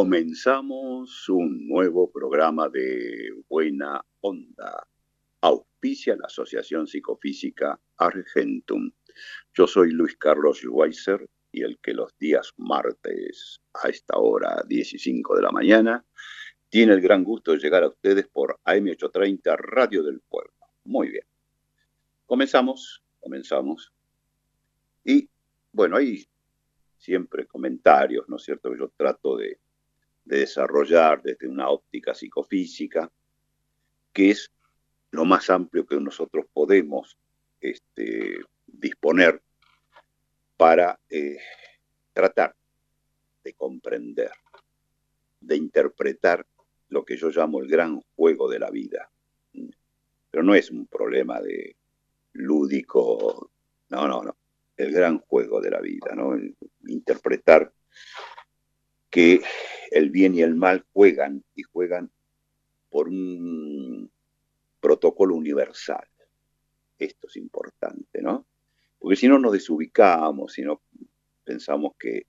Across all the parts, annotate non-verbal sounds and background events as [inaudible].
Comenzamos un nuevo programa de Buena Onda. Auspicia la Asociación Psicofísica Argentum. Yo soy Luis Carlos Schweitzer y el que los días martes a esta hora 15 de la mañana tiene el gran gusto de llegar a ustedes por AM830 Radio del Pueblo. Muy bien. Comenzamos, comenzamos. Y bueno, hay siempre comentarios, ¿no es cierto? Yo trato de, de desarrollar desde una óptica psicofísica, que es lo más amplio que nosotros podemos este, disponer para eh, tratar de comprender, de interpretar lo que yo llamo el gran juego de la vida. Pero no es un problema de lúdico, no, no, no, el gran juego de la vida, ¿no? Interpretar que el bien y el mal juegan y juegan por un protocolo universal. Esto es importante, ¿no? Porque si no nos desubicamos, si no pensamos que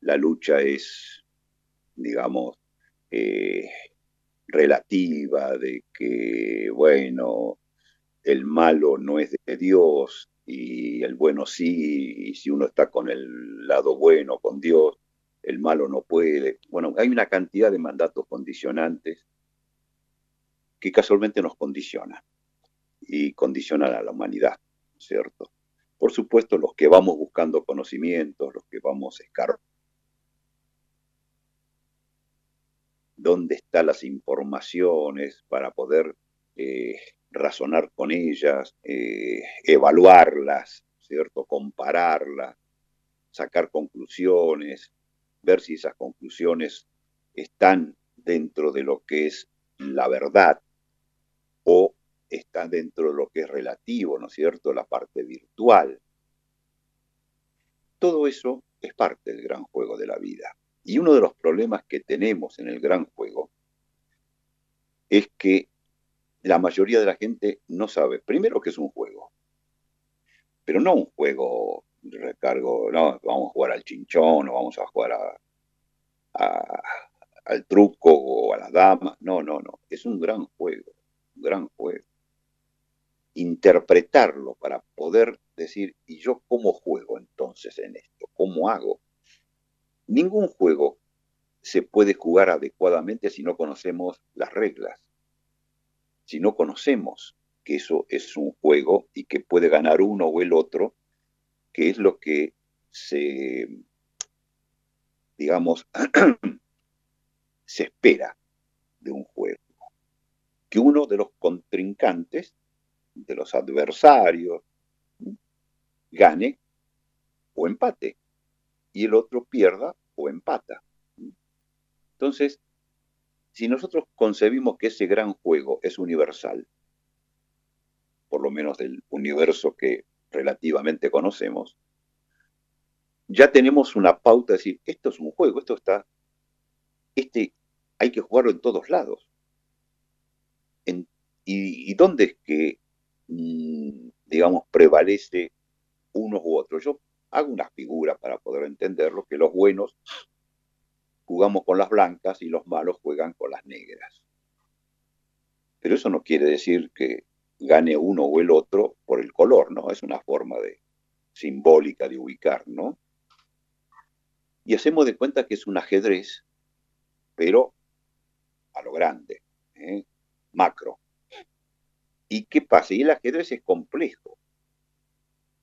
la lucha es, digamos, eh, relativa, de que, bueno, el malo no es de Dios y el bueno sí, y si uno está con el lado bueno, con Dios, el malo no puede. Bueno, hay una cantidad de mandatos condicionantes que casualmente nos condicionan y condicionan a la humanidad, ¿cierto? Por supuesto, los que vamos buscando conocimientos, los que vamos escarbando, dónde están las informaciones para poder eh, razonar con ellas, eh, evaluarlas, ¿cierto? Compararlas, sacar conclusiones, ver si esas conclusiones están dentro de lo que es la verdad o están dentro de lo que es relativo, ¿no es cierto? La parte virtual. Todo eso es parte del gran juego de la vida. Y uno de los problemas que tenemos en el gran juego es que la mayoría de la gente no sabe, primero que es un juego, pero no un juego recargo, no, vamos a jugar al chinchón o vamos a jugar a, al truco o a las damas, no, no, no, es un gran juego, un gran juego. Interpretarlo para poder decir, ¿y yo cómo juego entonces en esto? ¿Cómo hago? Ningún juego se puede jugar adecuadamente si no conocemos las reglas, si no conocemos que eso es un juego y que puede ganar uno o el otro, que es lo que se, digamos, [clears throat] se espera de un juego. Que uno de los contrincantes, de los adversarios, gane o empate y el otro pierda o empata. Entonces, si nosotros concebimos que ese gran juego es universal, por lo menos del universo que relativamente conocemos, ya tenemos una pauta de decir, esto es un juego, esto está, este hay que jugarlo en todos lados. Y, dónde es que, mmm, digamos, prevalece unos u otros? Yo hago una figura para poder entenderlo, que los buenos jugamos con las blancas y los malos juegan con las negras. Pero eso no quiere decir que gane uno o el otro por el color, ¿no? Es una forma de simbólica de ubicar, ¿no? Y hacemos de cuenta que es un ajedrez, pero a lo grande, ¿eh? macro. ¿Y qué pasa? Y el ajedrez es complejo.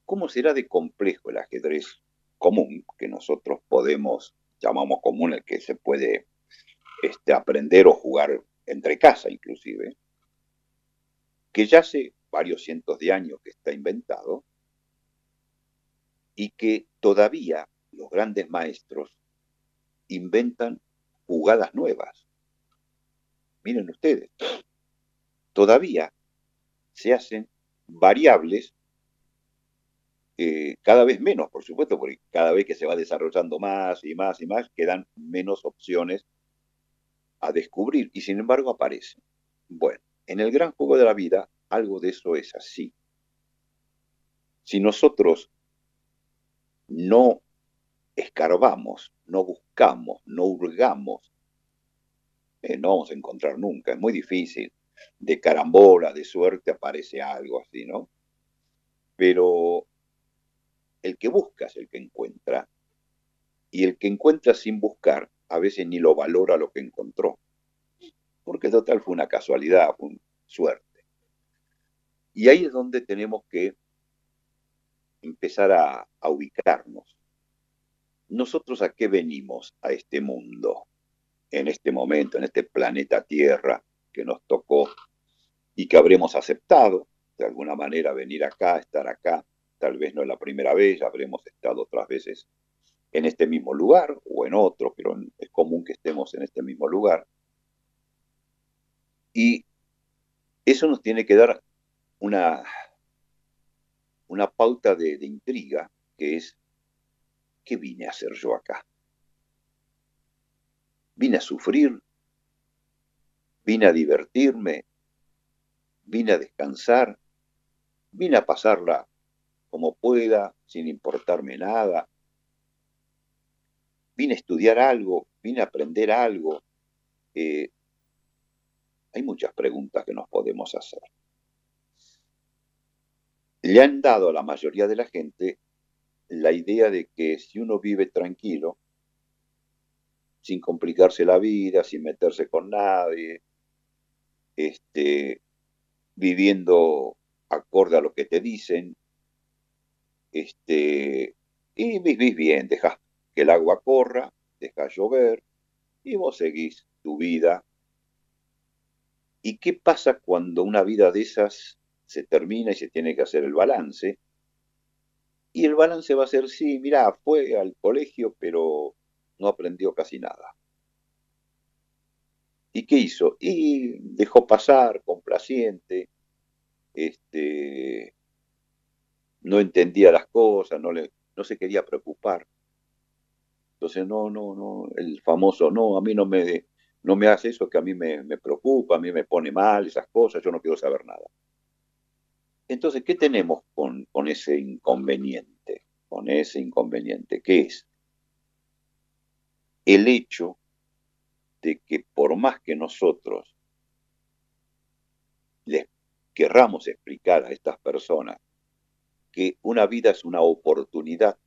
¿Cómo será de complejo el ajedrez común que nosotros podemos, llamamos común el que se puede este, aprender o jugar entre casa inclusive, que ya hace varios cientos de años que está inventado y que todavía los grandes maestros inventan jugadas nuevas. Miren ustedes, todavía se hacen variables eh, cada vez menos, por supuesto, porque cada vez que se va desarrollando más y más y más, quedan menos opciones a descubrir y sin embargo aparecen. Bueno, en el gran juego de la vida algo de eso es así. Si nosotros no escarbamos, no buscamos, no hurgamos, eh, no vamos a encontrar nunca, es muy difícil. De carambola, de suerte aparece algo así, ¿no? Pero el que busca es el que encuentra, y el que encuentra sin buscar a veces ni lo valora lo que encontró, porque total fue una casualidad, fue una suerte. Y ahí es donde tenemos que empezar a, ubicarnos. ¿Nosotros a qué venimos a este mundo? En este momento, en este planeta Tierra que nos tocó y que habremos aceptado de alguna manera venir acá, estar acá. Tal vez no es la primera vez, habremos estado otras veces en este mismo lugar o en otro, pero es común que estemos en este mismo lugar. Y eso nos tiene que dar una, una pauta de, intriga, que es, ¿qué vine a hacer yo acá? ¿Vine a sufrir? ¿Vine a divertirme? ¿Vine a descansar? ¿Vine a pasarla como pueda, sin importarme nada? ¿Vine a estudiar algo? ¿Vine a aprender algo? Eh, hay muchas preguntas que nos podemos hacer. Le han dado a la mayoría de la gente la idea de que si uno vive tranquilo, sin complicarse la vida, sin meterse con nadie, este, viviendo acorde a lo que te dicen, este, y vivís bien, dejas que el agua corra, dejas llover, y vos seguís tu vida ¿Y qué pasa cuando una vida de esas se termina y se tiene que hacer el balance? Y el balance va a ser, sí, mira, fue al colegio, pero no aprendió casi nada. ¿Y qué hizo? Y dejó pasar, complaciente, este, no entendía las cosas, no, le, no se quería preocupar. Entonces, no, no, no, el famoso, no, a mí no me, no me hace eso que a mí me, preocupa, a mí me pone mal, esas cosas, yo no quiero saber nada. Entonces, ¿qué tenemos con, con ese inconveniente? Con ese inconveniente, ¿qué es? El hecho de que por más que nosotros les querramos explicar a estas personas que una vida es una oportunidad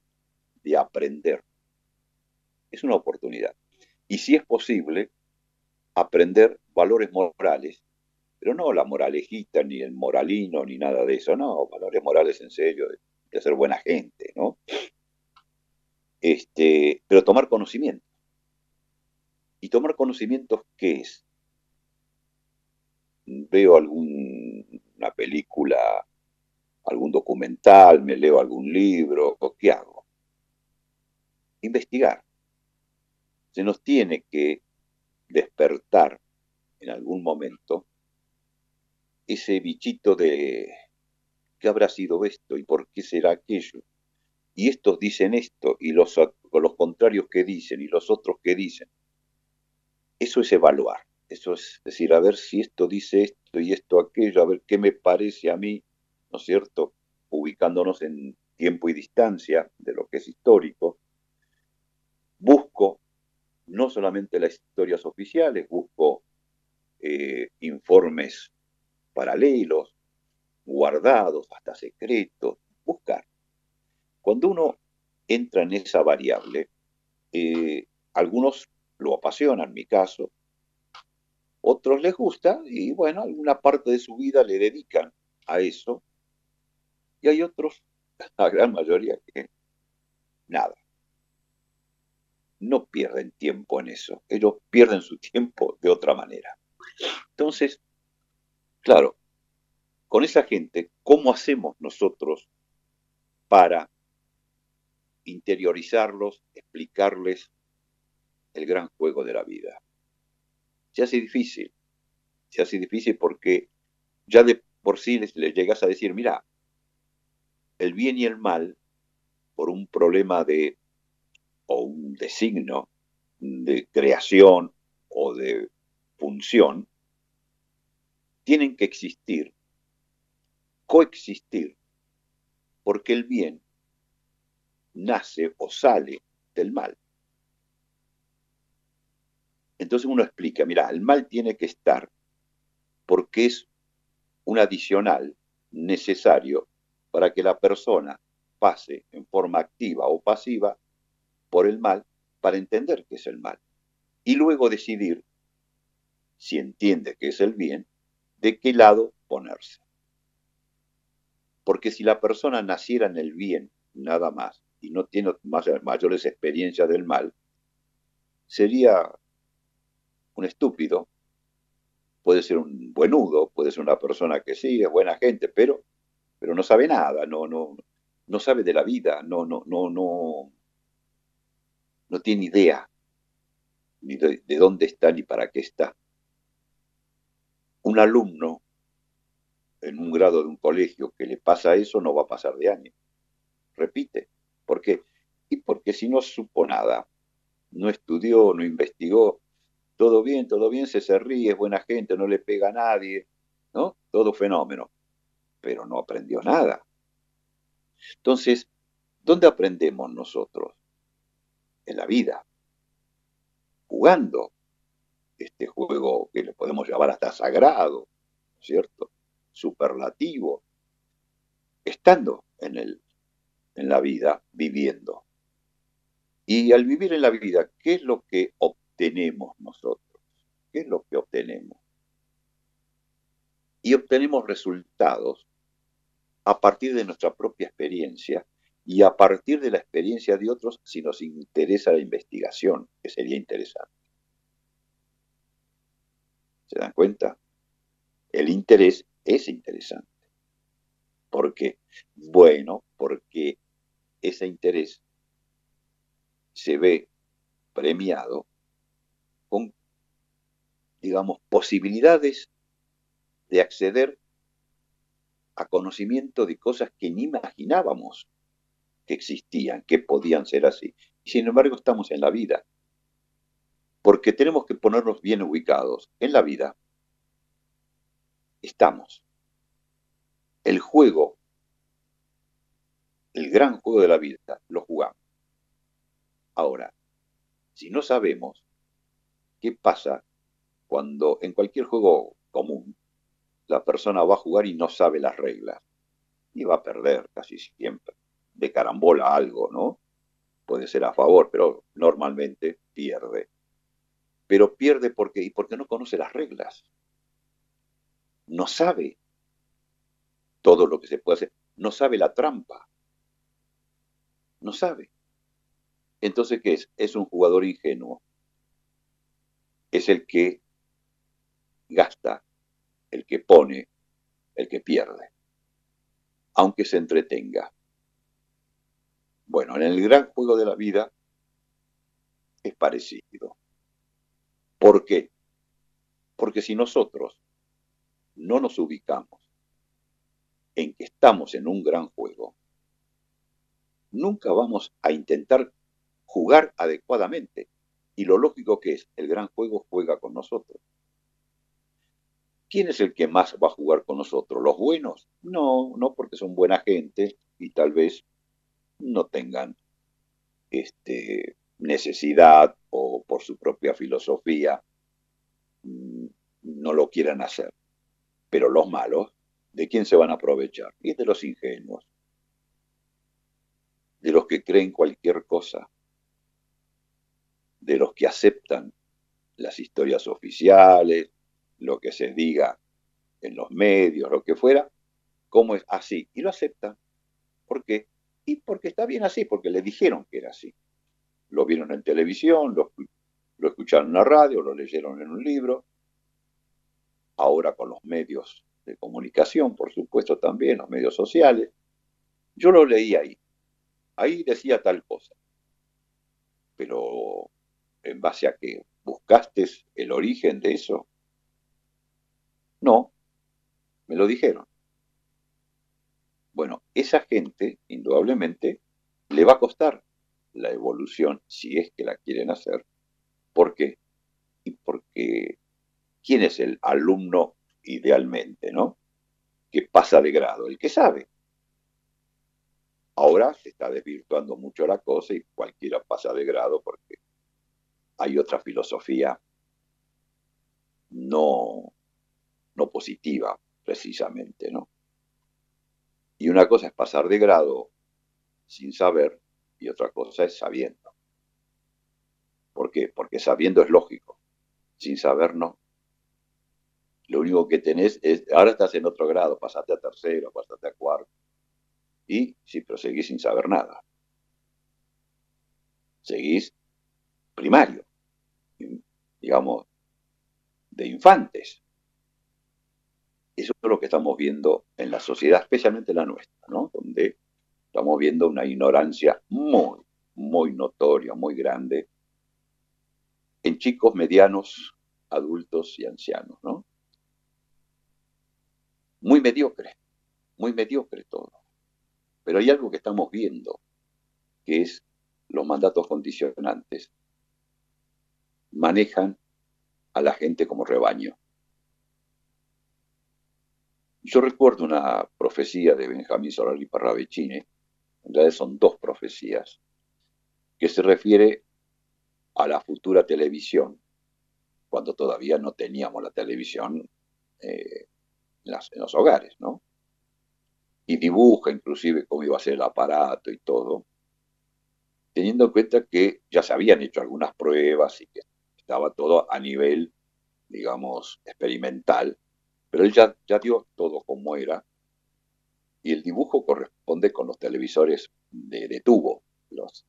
de aprender, es una oportunidad. Y si es posible, aprender valores morales, pero no la moralejita, ni el moralino, ni nada de eso, no, valores morales en serio, de, ser buena gente, ¿no? Este, pero tomar conocimiento. ¿Y tomar conocimientos qué es? Veo alguna película, algún documental, me leo algún libro, ¿qué hago? Investigar. Se nos tiene que despertar en algún momento ese bichito de ¿qué habrá sido esto y por qué será aquello? Y estos dicen esto y los, los contrarios que dicen y los otros que dicen. Eso es evaluar, eso es decir, a ver si esto dice esto y esto aquello, a ver qué me parece a mí, ¿no es cierto? Ubicándonos en tiempo y distancia de lo que es histórico. Busco no solamente las historias oficiales, busco eh, informes paralelos, guardados, hasta secretos, buscar. Cuando uno entra en esa variable, eh, algunos lo apasionan, en mi caso, otros les gusta y bueno, alguna parte de su vida le dedican a eso, y hay otros, [laughs] la gran mayoría, que nada, no pierden tiempo en eso, ellos pierden su tiempo de otra manera. Entonces, claro, con esa gente, ¿cómo hacemos nosotros para interiorizarlos, explicarles el gran juego de la vida? Se hace difícil, se hace difícil porque ya de por sí les, llegas a decir, mira, el bien y el mal, por un problema de, o un designo de creación o de función, tienen que existir, coexistir, porque el bien nace o sale del mal. Entonces uno explica, mira, el mal tiene que estar porque es un adicional necesario para que la persona pase en forma activa o pasiva por el mal para entender qué es el mal y luego decidir, si entiende que es el bien, de qué lado ponerse. Porque si la persona naciera en el bien nada más y no tiene mayores experiencias del mal, sería un estúpido puede ser un buenudo, puede ser una persona que sí, es buena gente, pero, pero no sabe nada, no, no, no sabe de la vida, no, no, no, no, no tiene idea ni de, de dónde está ni para qué está. Un alumno en un grado de un colegio que le pasa eso no va a pasar de año. Repite. ¿Por qué? Y porque si no supo nada, no estudió, no investigó, todo bien, todo bien, se, se ríe, es buena gente, no le pega a nadie, ¿no? Todo fenómeno. Pero no aprendió nada. Entonces, ¿dónde aprendemos nosotros? En la vida. Jugando este juego que le podemos llamar hasta sagrado, ¿cierto? Superlativo. Estando en, el, en la vida, viviendo. Y al vivir en la vida, ¿qué es lo que obtenemos nosotros? ¿Qué es lo que obtenemos? Y obtenemos resultados a partir de nuestra propia experiencia y a partir de la experiencia de otros si nos interesa la investigación, que sería interesante. ¿Se dan cuenta? El interés es interesante. ¿Por qué? Bueno, porque ese interés se ve premiado con, digamos, posibilidades de acceder a conocimiento de cosas que ni imaginábamos que existían, que podían ser así. Y sin embargo estamos en la vida, porque tenemos que ponernos bien ubicados. En la vida estamos. El juego, el gran juego de la vida, lo jugamos. Ahora, si no sabemos ¿Qué pasa cuando en cualquier juego común la persona va a jugar y no sabe las reglas? Y va a perder casi siempre. De carambola algo, ¿no? Puede ser a favor, pero normalmente pierde. Pero pierde porque, y porque no conoce las reglas. No sabe todo lo que se puede hacer. No sabe la trampa. No sabe. Entonces, ¿qué es? Es un jugador ingenuo es el que gasta, el que pone, el que pierde, aunque se entretenga. Bueno, en el gran juego de la vida es parecido. ¿Por qué? Porque si nosotros no nos ubicamos en que estamos en un gran juego, nunca vamos a intentar jugar adecuadamente y lo lógico que es, el gran juego juega con nosotros. ¿Quién es el que más va a jugar con nosotros? ¿Los buenos? No, no porque son buena gente y tal vez no tengan este, necesidad o por su propia filosofía mm, no lo quieran hacer. Pero los malos, ¿de quién se van a aprovechar? Y de los ingenuos, de los que creen cualquier cosa, de los que aceptan las historias oficiales, lo que se diga en los medios, lo que fuera, como es así. Y lo aceptan. ¿Por qué? Y porque está bien así, porque le dijeron que era así. lo vieron en televisión, lo, lo escucharon en la radio, lo leyeron en un libro, ahora con los medios de comunicación, por supuesto también, los medios sociales. Yo lo leí ahí. Ahí decía tal cosa. Pero en base a que buscaste el origen de eso, no, me lo dijeron. Bueno, esa gente, indudablemente, le va a costar la evolución si es que la quieren hacer. ¿Por qué? Y porque ¿quién es el alumno idealmente, no? Que pasa de grado, el que sabe. Ahora se está desvirtuando mucho la cosa y cualquiera pasa de grado porque hay otra filosofía no, no positiva, precisamente, ¿no? Y una cosa es pasar de grado sin saber y otra cosa es sabiendo. ¿Por qué? Porque sabiendo es lógico, sin saber no. Lo único que tenés es, ahora estás en otro grado, pasaste a tercero, pasaste a cuarto, y si proseguís sin saber nada. Seguís primario, digamos, de infantes. Eso es lo que estamos viendo en la sociedad, especialmente la nuestra, ¿no? Donde estamos viendo una ignorancia muy, muy notoria, muy grande en chicos medianos, adultos y ancianos, ¿no? Muy mediocre, muy mediocre todo. Pero hay algo que estamos viendo, que es los mandatos condicionantes. Manejan a la gente como rebaño. Yo recuerdo una profecía de Benjamín Solari Parravicini, en realidad son dos profecías, que se refiere a la futura televisión, cuando todavía no teníamos la televisión eh, en, en los hogares, ¿no? y dibuja inclusive cómo iba a ser el aparato y todo, teniendo en cuenta que ya se habían hecho algunas pruebas y que estaba todo a nivel, digamos, experimental, pero él ya, dio todo como era, y el dibujo corresponde con los televisores de, tubo, los,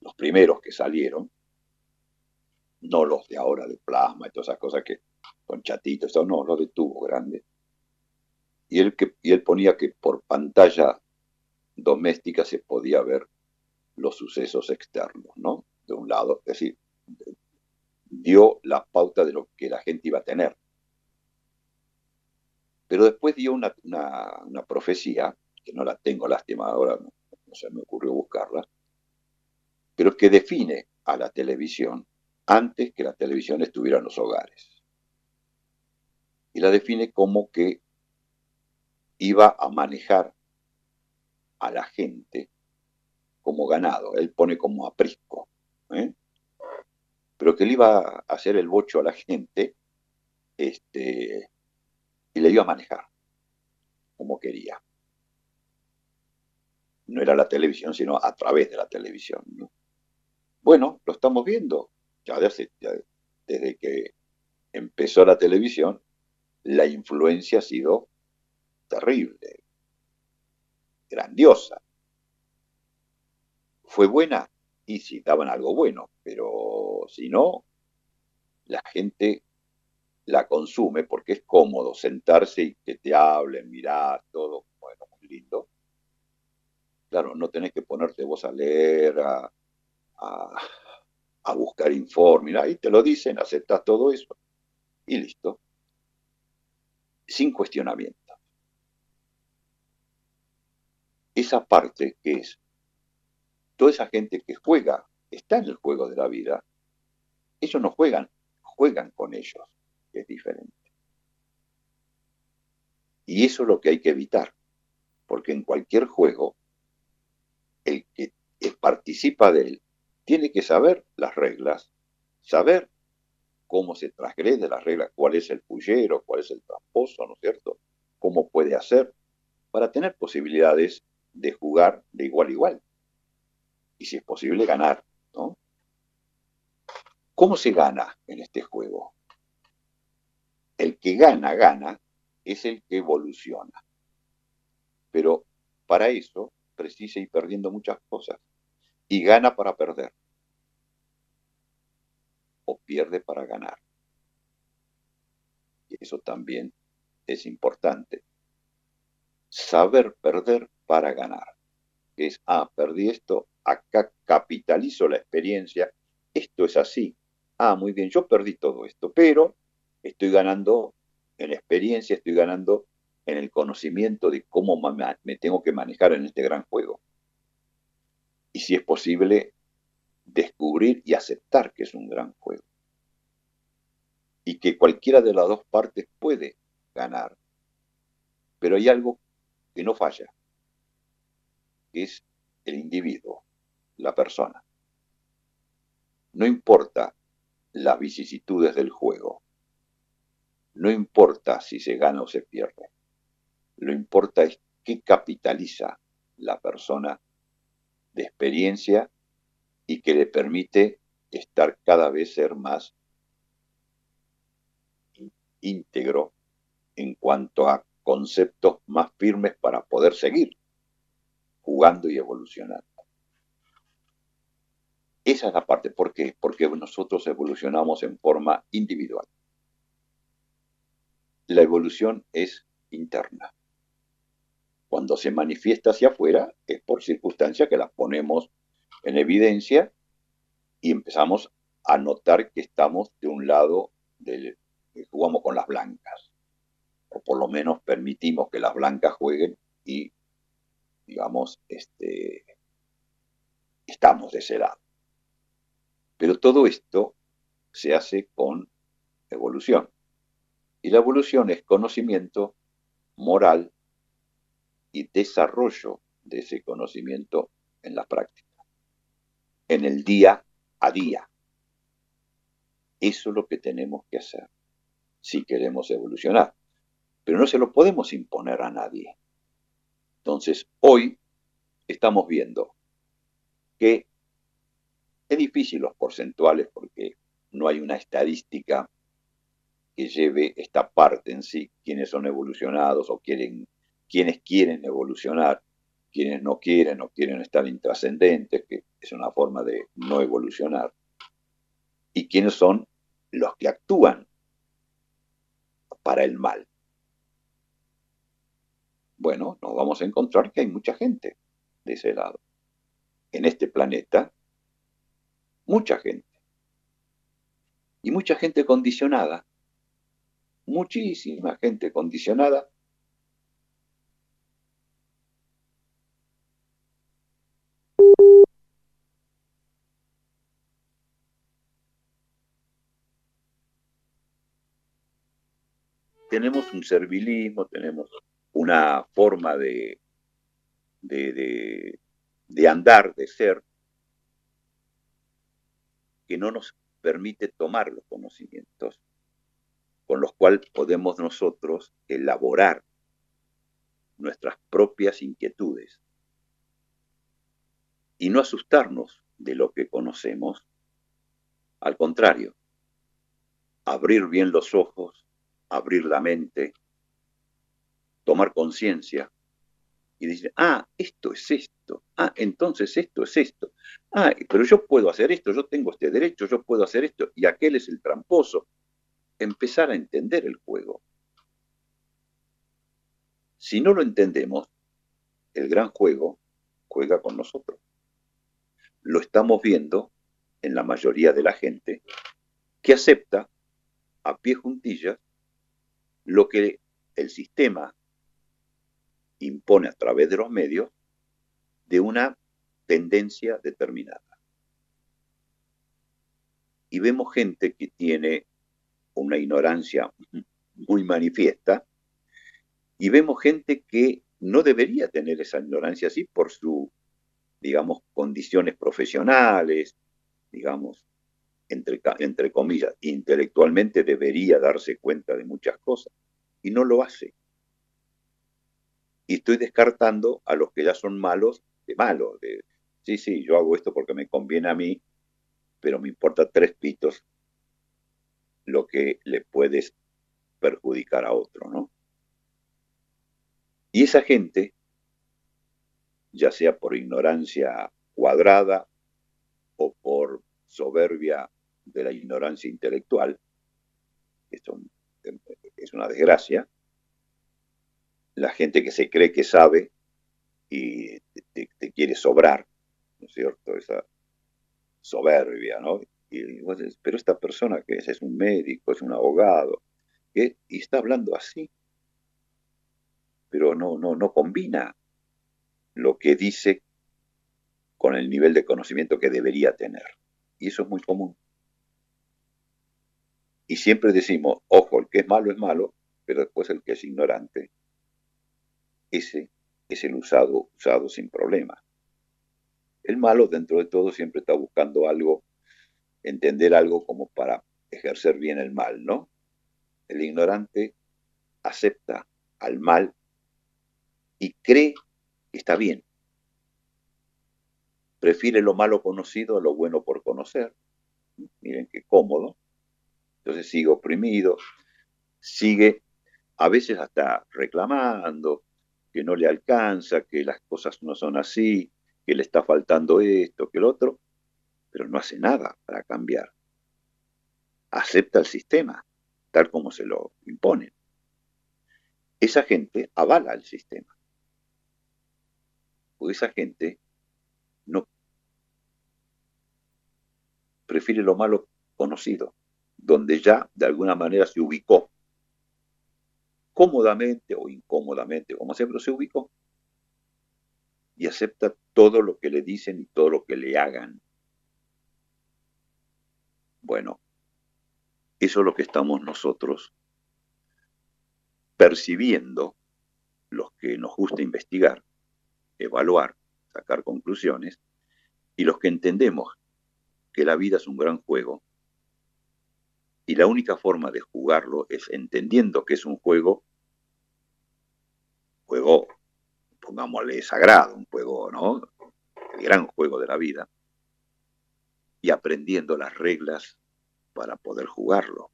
los primeros que salieron, no los de ahora de plasma y todas esas cosas que con chatitos, no, los de tubo grande y él, que, y él ponía que por pantalla doméstica se podía ver los sucesos externos, ¿no? De un lado, es decir, dio la pauta de lo que la gente iba a tener. Pero después dio una, una, profecía, que no la tengo lástima ahora, no, se me ocurrió buscarla, pero que define a la televisión antes que la televisión estuviera en los hogares. Y la define como que iba a manejar a la gente como ganado, él pone como aprisco, ¿eh? pero que él iba a hacer el bocho a la gente este, y le iba a manejar como quería. No era la televisión, sino a través de la televisión. Bueno, lo estamos viendo. Ya desde, desde que empezó la televisión, la influencia ha sido terrible, grandiosa. ¿Fue buena? Y si daban algo bueno, pero si no, la gente la consume porque es cómodo sentarse y que te hablen, mirar, todo, bueno, muy lindo. Claro, no tenés que ponerte vos a leer, a, a, buscar informes, ahí te lo dicen, aceptas todo eso y listo. Sin cuestionamiento. esa parte que es toda esa gente que juega, está en el juego de la vida, ellos no juegan, juegan con ellos, es diferente. Y eso es lo que hay que evitar, porque en cualquier juego, el que participa de él tiene que saber las reglas, saber cómo se transgrede las reglas, cuál es el pullero, cuál es el tramposo, ¿no es cierto? Cómo puede hacer, para tener posibilidades de jugar de igual a igual. Y si es posible, ganar. ¿no? ¿Cómo se gana en este juego? El que gana, gana, es el que evoluciona. Pero para eso precisa ir perdiendo muchas cosas. Y gana para perder. o pierde para ganar. Y eso también es importante. Saber perder para ganar. Es, ah, perdí esto, acá capitalizo la experiencia, esto es así. Ah, muy bien, yo perdí todo esto, pero estoy ganando en experiencia, estoy ganando en el conocimiento de cómo me tengo que manejar en este gran juego. Y si es posible, descubrir y aceptar que es un gran juego. Y que cualquiera de las dos partes puede ganar. Pero hay algo que no falla, que es el individuo, la persona. No importa las vicisitudes del juego, no importa si se gana o se pierde, lo importa es qué capitaliza la persona de experiencia y que le permite estar cada vez ser más íntegro en cuanto a conceptos más firmes para poder seguir jugando y evolucionando. Esa es la parte. ¿Por qué? Porque nosotros evolucionamos en forma individual. La evolución es interna. Cuando se manifiesta hacia afuera es por circunstancias que las ponemos en evidencia y empezamos a notar que estamos de un lado del que jugamos con las blancas o por lo menos permitimos que las blancas jueguen y digamos este estamos de ese lado. Pero todo esto se hace con evolución. Y la evolución es conocimiento moral y desarrollo de ese conocimiento en la práctica, en el día a día. Eso es lo que tenemos que hacer si queremos evolucionar. Pero no se lo podemos imponer a nadie. Entonces, hoy estamos viendo que es difícil los porcentuales porque no hay una estadística que lleve esta parte en sí, quienes son evolucionados o quieren, quienes quieren evolucionar, quienes no quieren o quieren estar intrascendentes, que es una forma de no evolucionar, y quienes son los que actúan para el mal. Bueno, nos vamos a encontrar que hay mucha gente de ese lado. En este planeta mucha gente. Y mucha gente condicionada, muchísima gente condicionada. Tenemos un servilismo, tenemos una forma de, de, andar, de ser, que no nos permite tomar los conocimientos con los cuales podemos nosotros elaborar nuestras propias inquietudes y no asustarnos de lo que conocemos. Al contrario, abrir bien los ojos, abrir la mente, tomar conciencia y dice, ah, esto es esto, ah, entonces esto es esto, ah, pero yo puedo hacer esto, yo tengo este derecho, yo puedo hacer esto, y aquel es el tramposo. Empezar a entender el juego. Si no lo entendemos, el gran juego juega con nosotros. Lo estamos viendo en la mayoría de la gente que acepta a pie juntillas lo que el sistema impone a través de los medios de una tendencia determinada. Y vemos gente que tiene una ignorancia muy manifiesta y vemos gente que no debería tener esa ignorancia así por su, digamos, condiciones profesionales, digamos, entre, entre comillas, intelectualmente debería darse cuenta de muchas cosas y no lo hace y estoy descartando a los que ya son malos de malos. De, sí, sí, yo hago esto porque me conviene a mí, pero me importa tres pitos lo que le puedes perjudicar a otro, ¿no? Y esa gente, ya sea por ignorancia cuadrada o por soberbia de la ignorancia intelectual, esto es una desgracia, la gente que se cree que sabe y te, quiere sobrar, ¿no es cierto? Esa soberbia, ¿no? Pero esta persona que es, es un médico, es un abogado, y está hablando así, pero no, no, no combina lo que dice con el nivel de conocimiento que debería tener. Y eso es muy común. Y siempre decimos, ojo, el que es malo es malo, pero después el que es ignorante, ese es el usado, usado sin problema. El malo, dentro de todo, siempre está buscando algo, entender algo como para ejercer bien el mal, ¿no? El ignorante acepta al mal y cree que está bien. Prefiere lo malo conocido a lo bueno por conocer. Miren qué cómodo. Entonces sigue oprimido, sigue a veces hasta reclamando que no le alcanza, que las cosas no son así, que le está faltando esto, que el otro, pero no hace nada para cambiar. Acepta el sistema tal como se lo imponen. Esa gente avala el sistema. Porque esa gente no prefiere lo malo conocido, donde ya de alguna manera se ubicó, cómodamente o incómodamente, como pero se ubicó y acepta todo lo que le dicen y todo lo que le hagan. Bueno, eso es lo que estamos nosotros percibiendo, los que nos gusta investigar, evaluar, sacar conclusiones, y los que entendemos que la vida es un gran juego, y la única forma de jugarlo es entendiendo que es un juego, juego, pongámosle sagrado, un juego, ¿no? El gran juego de la vida, y aprendiendo las reglas para poder jugarlo.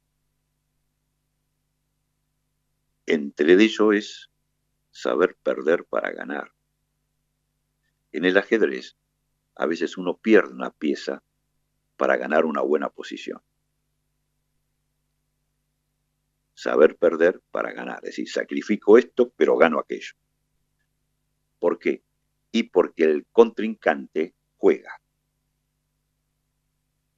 Entre ello es saber perder para ganar. En el ajedrez, a veces uno pierde una pieza para ganar una buena posición. Saber perder para ganar, es decir, sacrifico esto, pero gano aquello. ¿Por qué? Y porque el contrincante juega.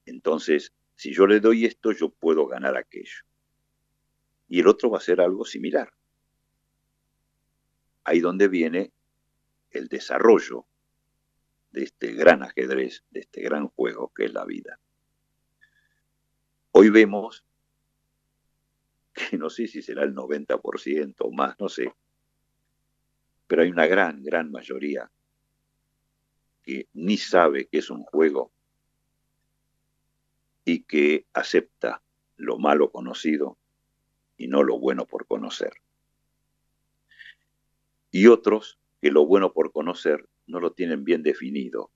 Entonces, si yo le doy esto, yo puedo ganar aquello. Y el otro va a hacer algo similar. Ahí donde viene el desarrollo de este gran ajedrez, de este gran juego que es la vida. Hoy vemos que [laughs] no sé si será el 90% o más, no sé, pero hay una gran, gran mayoría que ni sabe que es un juego y que acepta lo malo conocido y no lo bueno por conocer. Y otros que lo bueno por conocer no lo tienen bien definido.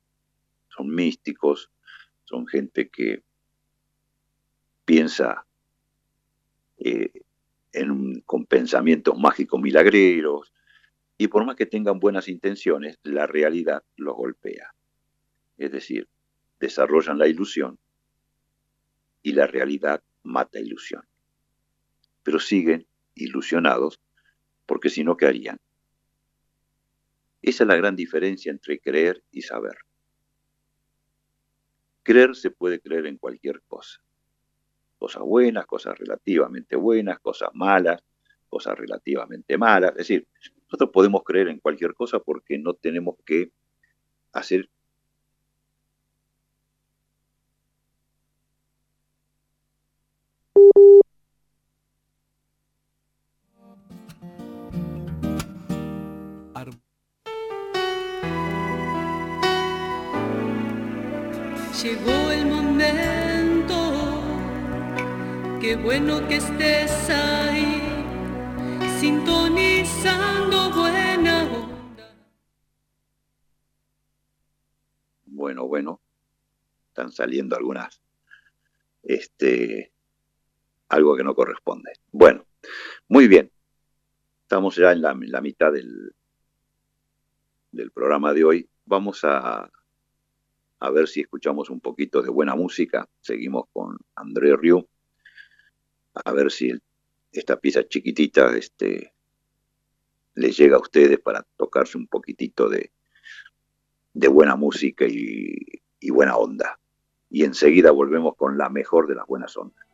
Son místicos, son gente que piensa eh, en con pensamientos mágicos milagreros, y por más que tengan buenas intenciones, la realidad los golpea. Es decir, desarrollan la ilusión y la realidad mata ilusión. Pero siguen ilusionados porque si no, ¿qué harían? Esa es la gran diferencia entre creer y saber. Creer se puede creer en cualquier cosa. Cosas buenas, cosas relativamente buenas, cosas malas, cosas relativamente malas. Es decir, nosotros podemos creer en cualquier cosa porque no tenemos que hacer Llegó el momento, qué bueno que estés ahí, sintonizando buena onda. Bueno, bueno, están saliendo algunas, este, algo que no corresponde. Bueno, muy bien, estamos ya en la, mitad del, del programa de hoy. Vamos a a ver si escuchamos un poquito de buena música. Seguimos con André Rieu, a ver si esta pieza chiquitita este, les llega a ustedes para tocarse un poquitito de, buena música y, y buena onda. Y enseguida volvemos con la mejor de las buenas ondas.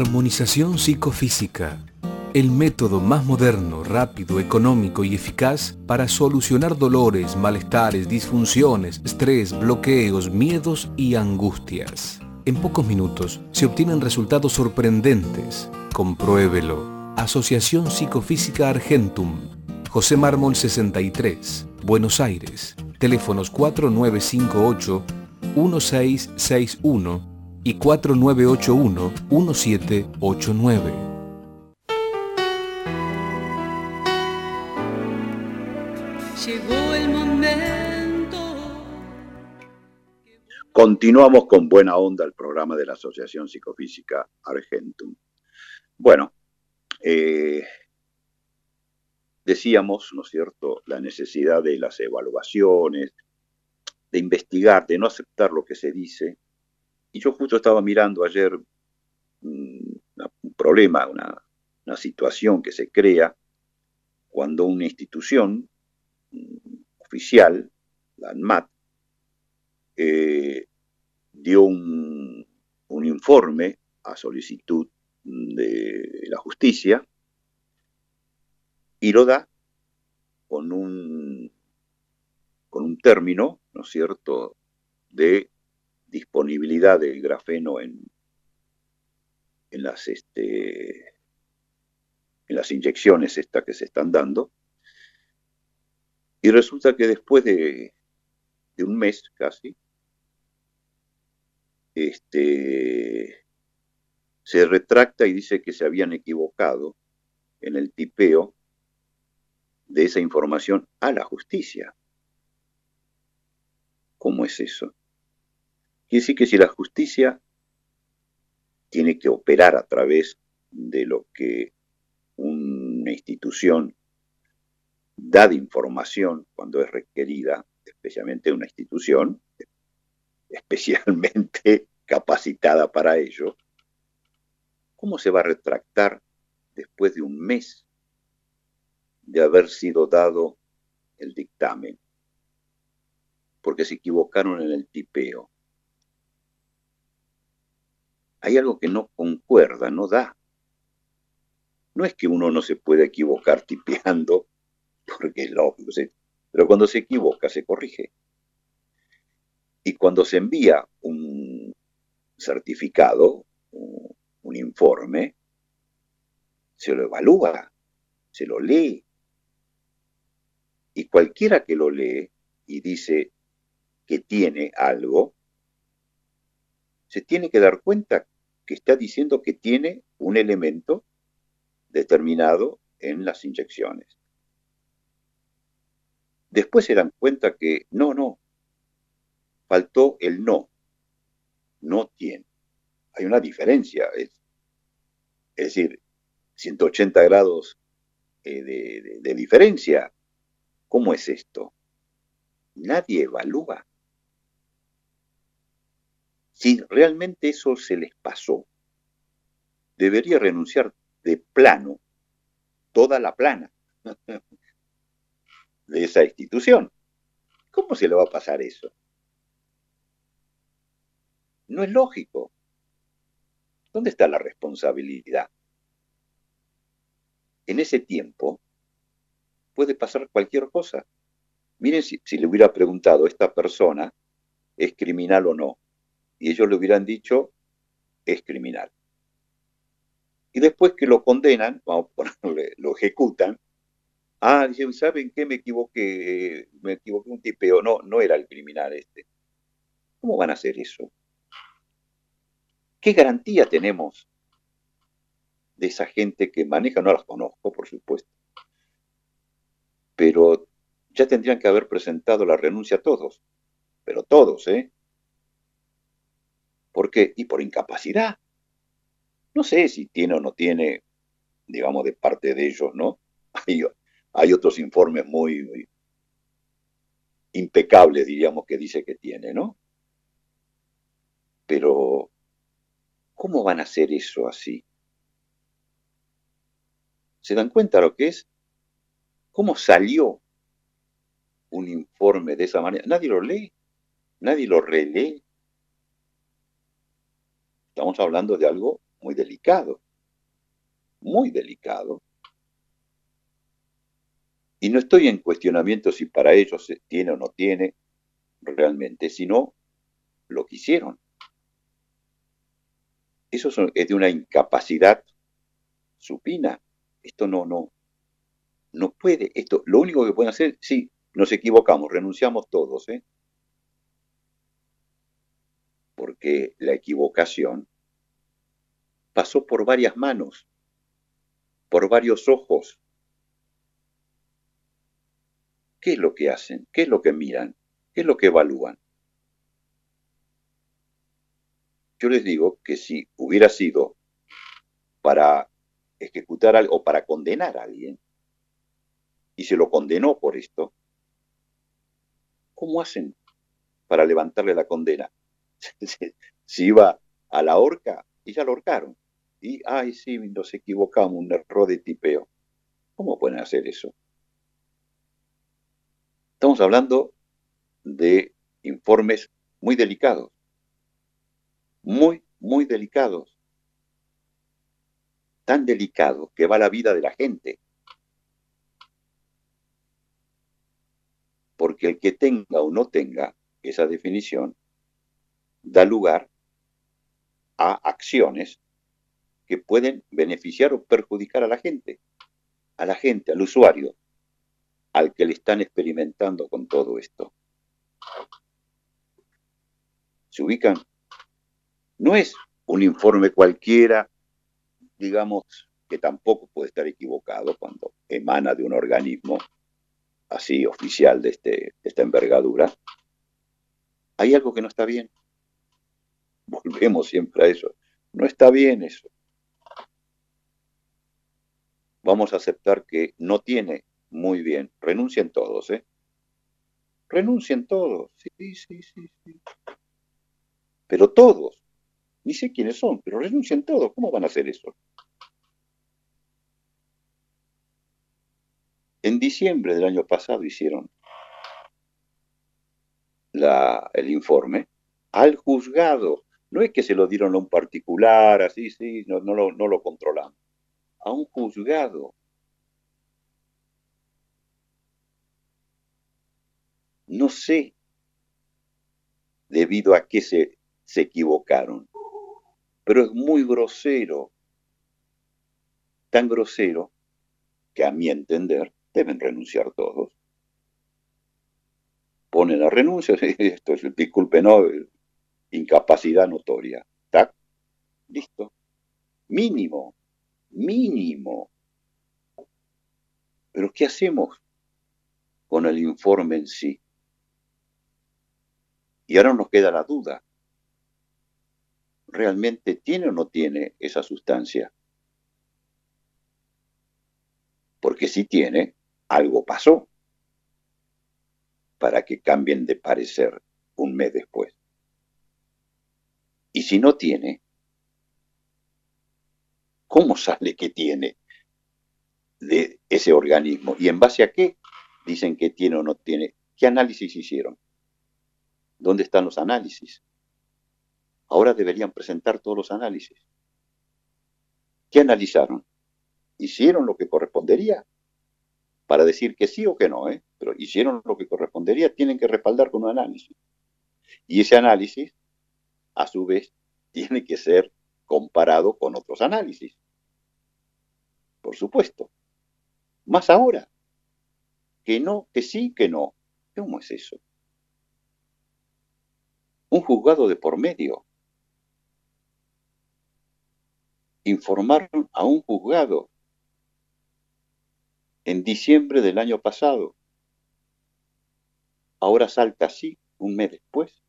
Armonización psicofísica. El método más moderno, rápido, económico y eficaz para solucionar dolores, malestares, disfunciones, estrés, bloqueos, miedos y angustias. En pocos minutos se obtienen resultados sorprendentes. Compruébelo. Asociación Psicofísica Argentum. José Mármol 63, Buenos Aires. teléfonos 4958-1661 y 4981-1789. Llegó el momento. Continuamos con buena onda el programa de la Asociación Psicofísica Argentum. Bueno, eh, decíamos, ¿no es cierto?, la necesidad de las evaluaciones, de investigar, de no aceptar lo que se dice. Y yo justo estaba mirando ayer mm, un, problema, una, situación que se crea cuando una institución mm, oficial, la ANMAT, eh, dio un, un informe a solicitud de la justicia y lo da con un, con un término, ¿no es cierto?, de disponibilidad del grafeno en, en las este, en las inyecciones estas que se están dando. Y resulta que después de, de un mes casi, este, se retracta y dice que se habían equivocado en el tipeo de esa información a la justicia. ¿Cómo es eso? Quiere decir que si la justicia tiene que operar a través de lo que una institución da de información cuando es requerida, especialmente una institución especialmente [laughs] capacitada para ello, ¿cómo se va a retractar después de un mes de haber sido dado el dictamen, porque se equivocaron en el tipeo. Hay algo que no concuerda, no da. No es que uno no se pueda equivocar [laughs] tipeando, porque es lógico, pero cuando se equivoca se corrige. Y cuando se envía un certificado, un informe, se lo evalúa, se lo lee, y cualquiera que lo lee y dice que tiene algo, se tiene que dar cuenta que está diciendo que tiene un elemento determinado en las inyecciones. Después se dan cuenta que no, no, faltó el no, no tiene. Hay una diferencia, es, decir, 180 grados eh, de diferencia ¿Cómo es esto? Nadie evalúa. Si realmente eso se les pasó, debería renunciar de plano toda la plana [laughs] de esa institución. ¿Cómo se le va a pasar eso? No es lógico. ¿Dónde está la responsabilidad? En ese tiempo, puede pasar cualquier cosa. Miren si, le hubiera preguntado, ¿esta persona es criminal o no? Y ellos le hubieran dicho, es criminal. Y después que lo condenan, vamos a ponerle, [laughs] lo ejecutan, ah, dicen, ¿saben qué? Me equivoqué, me equivoqué un tipeo, no, no era el criminal este. ¿Cómo van a hacer eso? ¿Qué garantía tenemos de esa gente que maneja? No las conozco, por supuesto pero ya tendrían que haber presentado la renuncia todos, pero todos, ¿eh? ¿Por qué? Y por incapacidad. No sé si tiene o no tiene, digamos, de parte de ellos, ¿no? [laughs] Hay, otros informes muy, muy impecables, diríamos, que dice que tiene, ¿no? Pero, ¿cómo van a hacer eso así? ¿Se dan cuenta lo que es? ¿Cómo salió un informe de esa manera? Nadie lo lee, nadie lo relee. Estamos hablando de algo muy delicado, muy delicado. Y no estoy en cuestionamiento si para ellos tiene o no tiene realmente, sino lo que hicieron. Eso es de una incapacidad supina. Esto no, no, no puede, esto, lo único que pueden hacer, sí, Nos equivocamos, renunciamos todos, ¿eh? Porque la equivocación pasó por varias manos, por varios ojos. ¿Qué es lo que hacen? ¿Qué es lo que miran? ¿Qué es lo que evalúan? Yo les digo que si hubiera sido para ejecutar algo o para condenar a alguien, y se lo condenó por esto, ¿cómo hacen para levantarle la condena? [laughs] si iba a la horca, y ya lo horcaron. Y, ay, sí, nos equivocamos, un error de tipeo. ¿Cómo pueden hacer eso? Estamos hablando de informes muy delicados. Muy, muy delicados. Tan delicados que va la vida de la gente. Porque el que tenga o no tenga esa definición da lugar a acciones que pueden beneficiar o perjudicar a la gente, a la gente, al usuario, al que le están experimentando con todo esto. Se ubican. No es un informe cualquiera, digamos, que tampoco puede estar equivocado cuando emana de un organismo así oficial de, este, esta envergadura. Hay algo que no está bien [laughs] volvemos siempre a eso. No está bien eso. Vamos a aceptar que no tiene muy bien. Renuncien todos, ¿eh? Renuncien todos. Sí, sí, sí, sí. Pero todos. Ni sé quiénes son, pero renuncien todos. ¿Cómo van a hacer eso? En diciembre del año pasado hicieron el informe al juzgado no es que se lo dieron a un particular, así, sí, no, no, lo, no lo controlan. A un juzgado. No sé debido a qué se, se equivocaron, pero es muy grosero, tan grosero que a mi entender deben renunciar todos. Ponen la renuncia, [laughs] esto es, disculpe, no, incapacidad notoria. ¿Tac? Listo. Mínimo, mínimo. Pero ¿qué hacemos con el informe en sí? Y ahora nos queda la duda. ¿Realmente tiene o no tiene esa sustancia? Porque si tiene, algo pasó para que cambien de parecer un mes después. Y si no tiene, ¿cómo sale que tiene de ese organismo? ¿Y en base a qué dicen que tiene o no tiene? ¿Qué análisis hicieron? ¿Dónde están los análisis? Ahora deberían presentar todos los análisis. ¿Qué analizaron? ¿Hicieron lo que correspondería? Para decir que sí o que no, ¿eh? pero hicieron lo que correspondería, tienen que respaldar con un análisis. Y ese análisis a su vez, [laughs] tiene que ser comparado con otros análisis. Por supuesto. Más ahora. Que no, que sí, que no. ¿Cómo es eso? Un juzgado de por medio. Informaron a un juzgado en diciembre del año pasado. Ahora salta así un mes después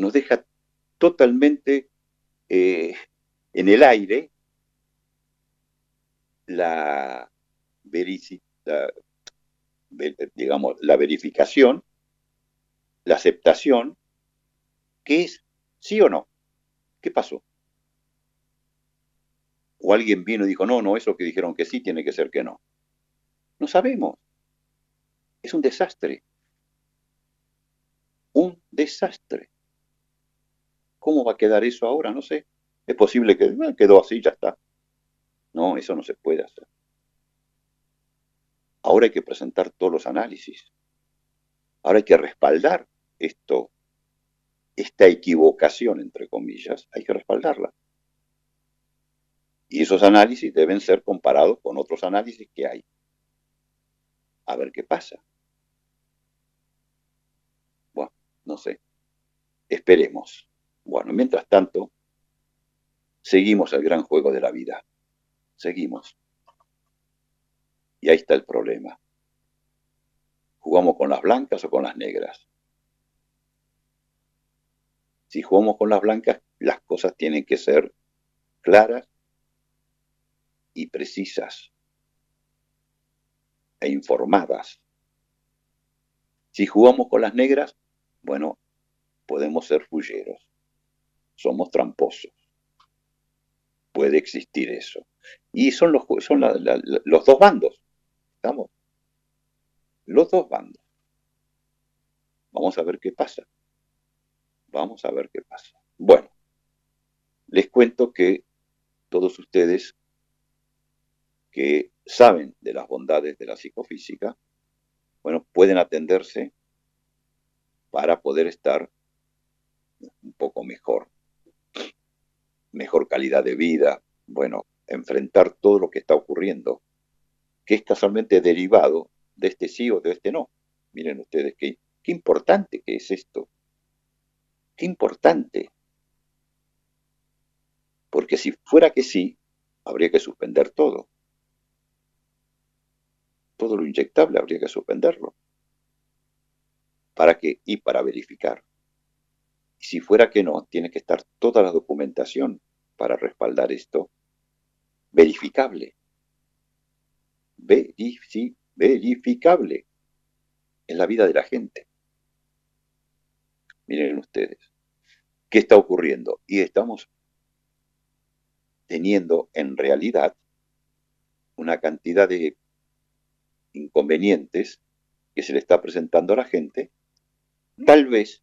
nos deja totalmente eh, en el aire la, digamos, la verificación, la aceptación, que es sí o no. ¿Qué pasó? O alguien vino y dijo, no, no, eso que dijeron que sí tiene que ser que no. No sabemos. Es un desastre. Un desastre. ¿Cómo va a quedar eso ahora? No sé. Es posible que quedó así, ya está. No, eso no se puede hacer. Ahora hay que presentar todos los análisis. Ahora hay que respaldar esto, esta equivocación, entre comillas, hay que respaldarla. Y esos análisis deben ser comparados con otros análisis que hay. a ver qué pasa. Bueno, no sé. Esperemos. Bueno, mientras tanto, seguimos el gran juego de la vida. Seguimos. Y ahí está el problema. ¿Jugamos con las blancas o con las negras? Si jugamos con las blancas, las cosas tienen que ser claras y precisas e informadas. Si jugamos con las negras, bueno, podemos ser fulleros. Somos tramposos. Puede existir eso. Y son los, son los dos bandos. ¿Estamos? Los dos bandos. Vamos a ver qué pasa. Vamos a ver qué pasa. Bueno, les cuento que todos ustedes que saben de las bondades de la psicofísica, bueno, pueden atenderse para poder estar un poco mejor, mejor calidad de vida, bueno, enfrentar todo lo que está ocurriendo, que es casualmente derivado de este sí o de este no. Miren ustedes qué, qué importante que es esto. Qué importante. Porque si fuera que sí, habría que suspender todo todo lo inyectable habría que suspenderlo. ¿Para qué? Y para verificar. Y si fuera que no, tiene que estar toda la documentación para respaldar esto verificable. verificable en la vida de la gente. Miren ustedes, ¿qué está ocurriendo? Y estamos teniendo en realidad una cantidad de inconvenientes que se le está presentando a la gente, tal vez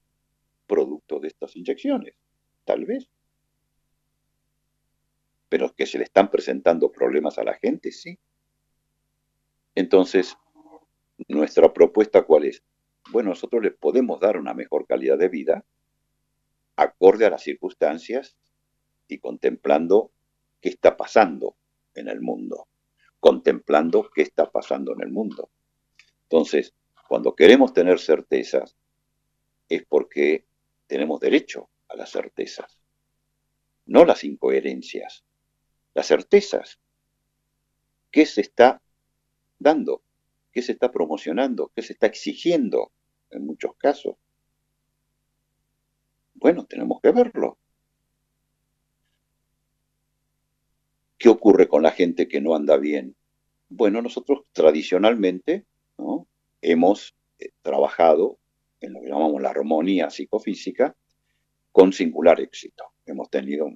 producto de estas inyecciones, tal vez. Pero que se le están presentando problemas a la gente, sí. Entonces, nuestra propuesta cuál es? Bueno, nosotros les podemos dar una mejor calidad de vida acorde a las circunstancias y contemplando qué está pasando en el mundo contemplando qué está pasando en el mundo. Entonces, cuando queremos tener certezas, es porque tenemos derecho a las certezas, no las incoherencias, las certezas. ¿Qué se está dando? ¿Qué se está promocionando? ¿Qué se está exigiendo en muchos casos? Bueno, tenemos que verlo. ¿Qué ocurre con la gente que no anda bien? Bueno, nosotros tradicionalmente hemos eh, trabajado en lo que llamamos la armonía psicofísica con singular éxito. Hemos tenido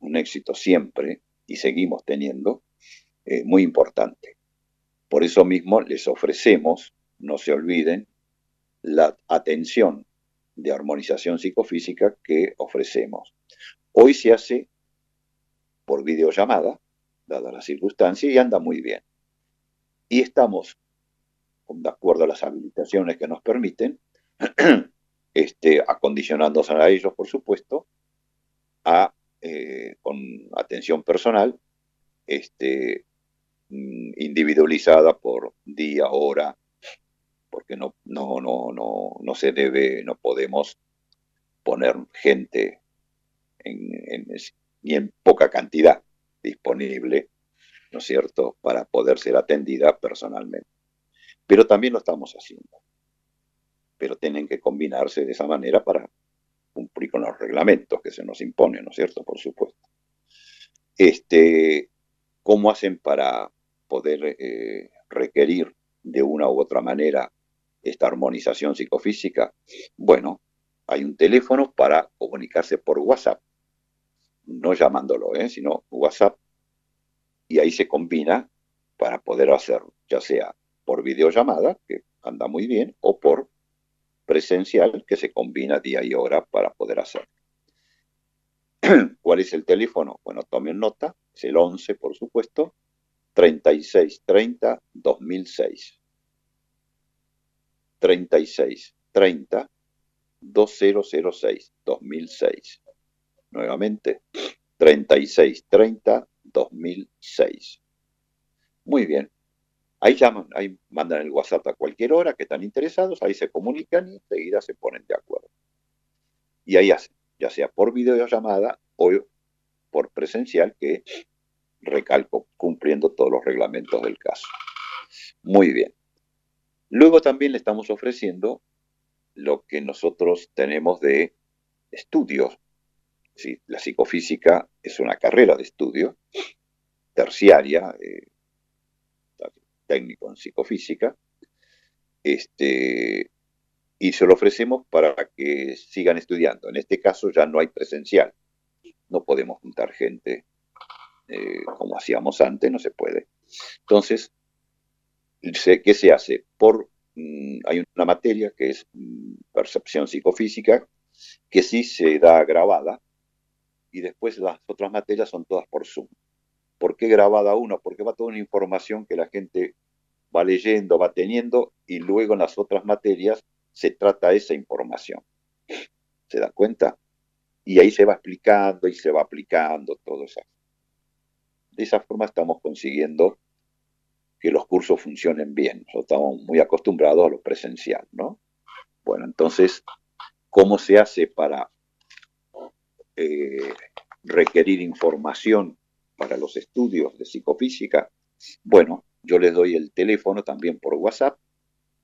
un, éxito siempre y seguimos teniendo eh, muy importante. Por eso mismo les ofrecemos, no se olviden, la atención de armonización psicofísica que ofrecemos. Hoy se hace por videollamada, dada la circunstancia, y anda muy bien. Y estamos, de acuerdo a las habilitaciones que nos permiten, [clears throat] este, acondicionándose a ellos, por supuesto, a, eh, con atención personal, este, mm, individualizada por día, hora, porque no, no, no, no, no se debe, no podemos poner gente en, ni en poca cantidad disponible, ¿no es cierto?, para poder ser atendida personalmente. Pero también lo estamos haciendo. Pero tienen que combinarse de esa manera para cumplir con los reglamentos que se nos imponen, ¿no es cierto?, por supuesto. Este, ¿Cómo hacen para poder eh, requerir de una u otra manera esta armonización psicofísica? Bueno, hay un teléfono para comunicarse por WhatsApp no llamándolo, ¿eh? sino WhatsApp, y ahí se combina para poder hacer, ya sea por videollamada, que anda muy bien, o por presencial, que se combina día y hora para poder hacer. [clears throat] ¿Cuál es el teléfono? Bueno, tomen nota, es el 11, por supuesto, 3630 2006. 3630 2006 2006 nuevamente, 3630-2006. Muy bien, Ahí llaman, ahí mandan el WhatsApp a cualquier hora que están interesados, ahí se comunican y enseguida se ponen de acuerdo. Y ahí hacen, ya sea por videollamada o por presencial, que recalco, cumpliendo todos los reglamentos del caso. Muy bien. Luego también le estamos ofreciendo lo que nosotros tenemos de estudios. la psicofísica es una carrera de estudio terciaria, eh, técnico en psicofísica, este, y se lo ofrecemos para que sigan estudiando. En este caso ya no hay presencial, no podemos juntar gente eh, como hacíamos antes, no se puede. Entonces, ¿qué se hace? Por, mm, hay una materia que es mm, percepción psicofísica, que sí se da grabada, y después las otras materias son todas por Zoom. ¿Por qué grabada una? Porque va toda una información que la gente va leyendo, va teniendo, y luego en las otras materias se trata esa información. ¿Se da cuenta? Y ahí se va explicando y se va aplicando todo eso. De esa forma estamos consiguiendo que los cursos funcionen bien. Nosotros estamos muy acostumbrados a lo presencial, ¿no? Bueno, entonces, ¿cómo se hace para eh, requerir información para los estudios de psicofísica? Bueno, yo les doy el teléfono también por WhatsApp,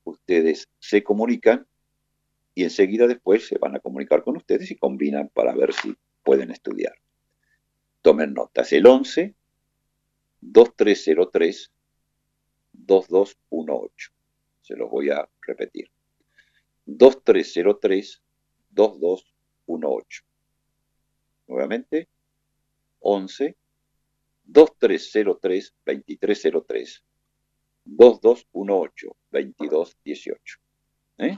ustedes se comunican y enseguida después se van a comunicar con ustedes y combinan para ver si pueden estudiar. Tomen notas, el 11 2303 2218. Se los voy a repetir. 2303 2218. Nuevamente, 11 2303 2303 2218 2218. ¿Eh?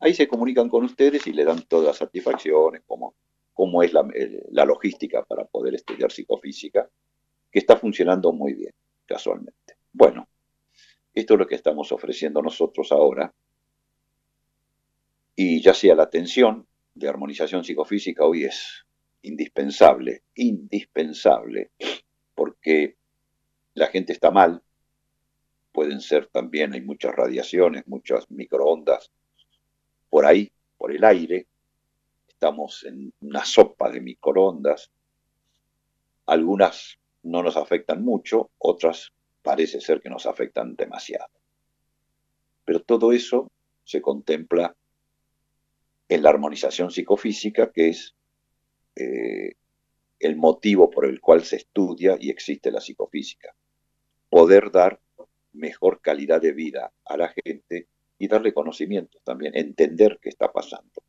Ahí se comunican con ustedes y le dan todas las satisfacciones, como es la, la, logística para poder estudiar psicofísica, que está funcionando muy bien, casualmente. Bueno, esto es lo que estamos ofreciendo nosotros ahora. Y ya sea la atención de armonización psicofísica hoy es indispensable, indispensable, porque la gente está mal, pueden ser también, hay muchas radiaciones, muchas microondas por ahí, por el aire, estamos en una sopa de microondas, algunas no nos afectan mucho, otras parece ser que nos afectan demasiado. Pero todo eso se contempla en la armonización psicofísica, que es eh, el motivo por el cual se estudia y existe la psicofísica. Poder dar mejor calidad de vida a la gente y darle conocimiento también, entender qué está pasando.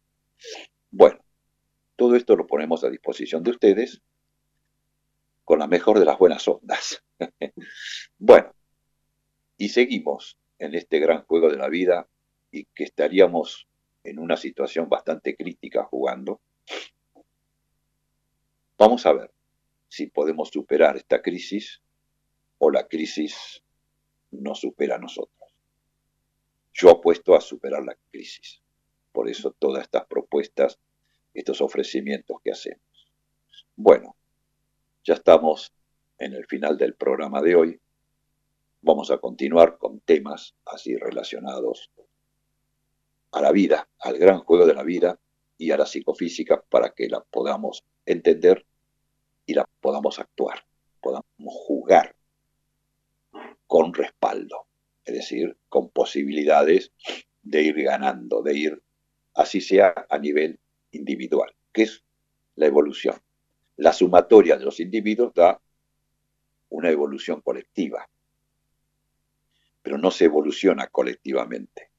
Bueno, todo esto lo ponemos a disposición de ustedes con la mejor de las buenas ondas. [laughs] bueno, y seguimos en este gran juego de la vida y que estaríamos en una situación bastante crítica jugando. Vamos a ver si podemos superar esta crisis o la crisis nos supera a nosotros. Yo apuesto a superar la crisis. Por eso todas estas propuestas, estos ofrecimientos que hacemos. Bueno, ya estamos en el final del programa de hoy. Vamos a continuar con temas así relacionados a la vida, al gran juego de la vida y a la psicofísica para que la podamos entender y la podamos actuar, podamos jugar con respaldo, es decir, con posibilidades de ir ganando, de ir, así sea a nivel individual, que es la evolución. La sumatoria de los individuos da una evolución colectiva, pero no se evoluciona colectivamente.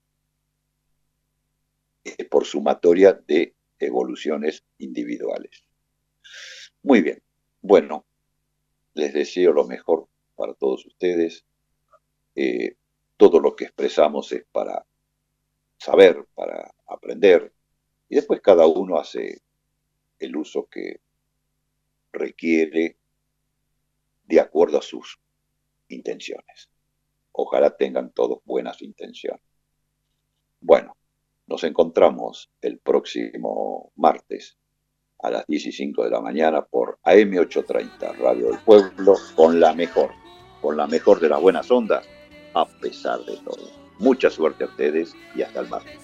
Es por sumatoria de evoluciones individuales. Muy bien, bueno, les deseo lo mejor para todos ustedes. Eh, todo lo que expresamos es para saber, para aprender, y después cada uno hace el uso que requiere de acuerdo a sus intenciones. Ojalá tengan todos buenas intenciones. Bueno, nos encontramos el próximo martes a las 15 de la mañana por AM830 Radio del Pueblo con la mejor, con la mejor de las buenas ondas a pesar de todo. Mucha suerte a ustedes y hasta el martes.